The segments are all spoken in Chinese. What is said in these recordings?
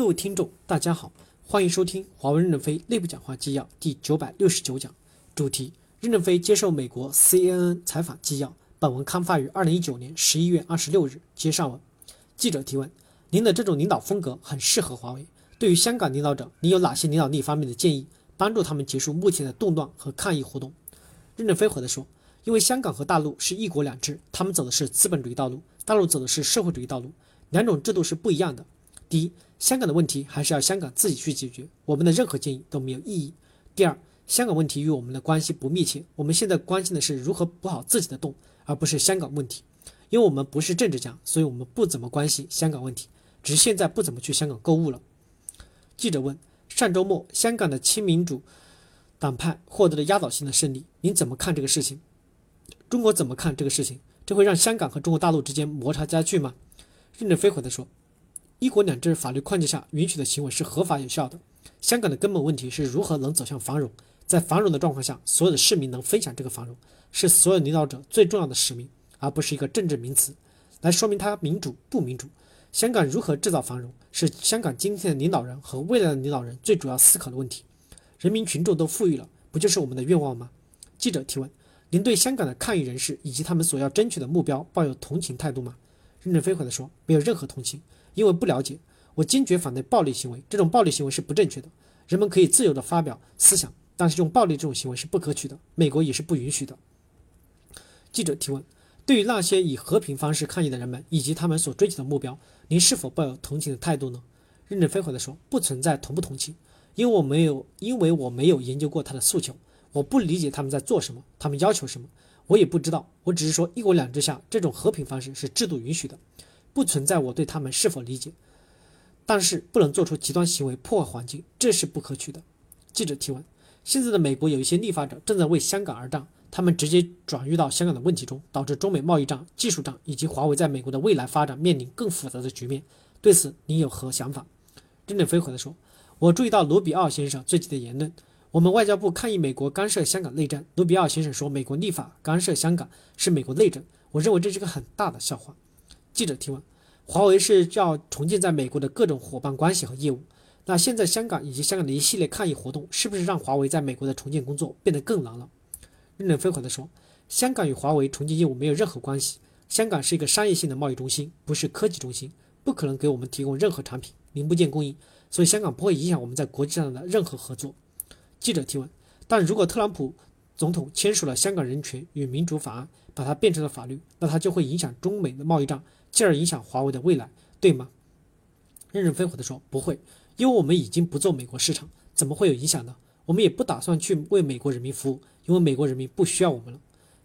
各位听众，大家好，欢迎收听华为任正非内部讲话纪要第九百六十九讲，主题：任正非接受美国 CNN 采访纪要。本文刊发于二零一九年十一月二十六日。接上文，记者提问：您的这种领导风格很适合华为。对于香港领导者，您有哪些领导力方面的建议，帮助他们结束目前的动乱和抗议活动？任正非回答说：因为香港和大陆是一国两制，他们走的是资本主义道路，大陆走的是社会主义道路，两种制度是不一样的。第一，香港的问题还是要香港自己去解决，我们的任何建议都没有意义。第二，香港问题与我们的关系不密切，我们现在关心的是如何补好自己的洞，而不是香港问题。因为我们不是政治家，所以我们不怎么关心香港问题，只是现在不怎么去香港购物了。记者问：上周末香港的亲民主党派获得了压倒性的胜利，您怎么看这个事情？中国怎么看这个事情？这会让香港和中国大陆之间摩擦加剧吗？任正非回答说。一国两制法律框架下允许的行为是合法有效的。香港的根本问题是如何能走向繁荣，在繁荣的状况下，所有的市民能分享这个繁荣，是所有领导者最重要的使命，而不是一个政治名词，来说明它民主不民主。香港如何制造繁荣，是香港今天的领导人和未来的领导人最主要思考的问题。人民群众都富裕了，不就是我们的愿望吗？记者提问：您对香港的抗议人士以及他们所要争取的目标抱有同情态度吗？任正非回答说：没有任何同情。因为不了解，我坚决反对暴力行为。这种暴力行为是不正确的。人们可以自由地发表思想，但是用暴力这种行为是不可取的。美国也是不允许的。记者提问：对于那些以和平方式抗议的人们以及他们所追求的目标，您是否抱有同情的态度呢？任正非回答说：不存在同不同情，因为我没有，因为我没有研究过他的诉求，我不理解他们在做什么，他们要求什么，我也不知道。我只是说，一国两制下这种和平方式是制度允许的。不存在我对他们是否理解，但是不能做出极端行为破坏环境，这是不可取的。记者提问：现在的美国有一些立法者正在为香港而战，他们直接转移到香港的问题中，导致中美贸易战、技术战以及华为在美国的未来发展面临更复杂的局面。对此，您有何想法？任正非回答说：“我注意到卢比奥先生最近的言论，我们外交部抗议美国干涉香港内政。卢比奥先生说，美国立法干涉香港是美国内政，我认为这是个很大的笑话。”记者提问：华为是要重建在美国的各种伙伴关系和业务，那现在香港以及香港的一系列抗议活动，是不是让华为在美国的重建工作变得更难了？任正非回答说：香港与华为重建业务没有任何关系，香港是一个商业性的贸易中心，不是科技中心，不可能给我们提供任何产品零部件供应，所以香港不会影响我们在国际上的任何合作。记者提问：但如果特朗普总统签署了《香港人权与民主法案》，把它变成了法律，那它就会影响中美的贸易战。进而影响华为的未来，对吗？任正非回答说：“不会，因为我们已经不做美国市场，怎么会有影响呢？我们也不打算去为美国人民服务，因为美国人民不需要我们了。”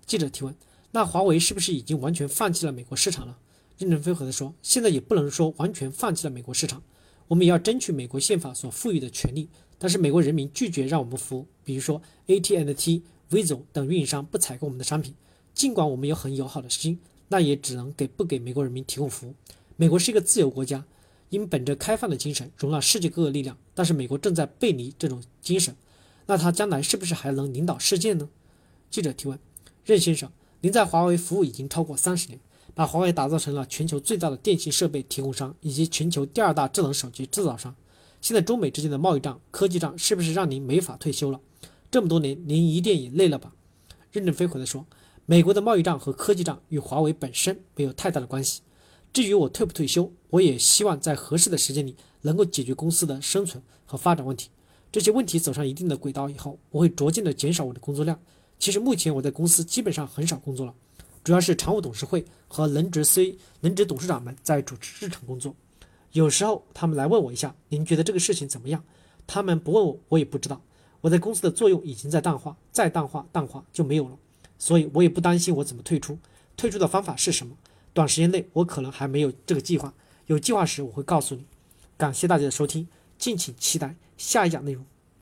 记者提问：“那华为是不是已经完全放弃了美国市场了？”任正非回答说：“现在也不能说完全放弃了美国市场，我们也要争取美国宪法所赋予的权利。但是美国人民拒绝让我们服务，比如说 AT&T、V 总等运营商不采购我们的商品，尽管我们有很友好的心。”那也只能给不给美国人民提供服务。美国是一个自由国家，应本着开放的精神容纳世界各个力量。但是美国正在背离这种精神，那他将来是不是还能领导世界呢？记者提问：任先生，您在华为服务已经超过三十年，把华为打造成了全球最大的电信设备提供商以及全球第二大智能手机制造商。现在中美之间的贸易战、科技战是不是让您没法退休了？这么多年，您一定也累了吧？任正非回答说。美国的贸易战和科技战与华为本身没有太大的关系。至于我退不退休，我也希望在合适的时间里能够解决公司的生存和发展问题。这些问题走上一定的轨道以后，我会逐渐的减少我的工作量。其实目前我在公司基本上很少工作了，主要是常务董事会和轮值 C、轮值董事长们在主持日常工作。有时候他们来问我一下，您觉得这个事情怎么样？他们不问我，我也不知道。我在公司的作用已经在淡化，再淡化，淡化就没有了。所以我也不担心我怎么退出，退出的方法是什么？短时间内我可能还没有这个计划，有计划时我会告诉你。感谢大家的收听，敬请期待下一讲内容。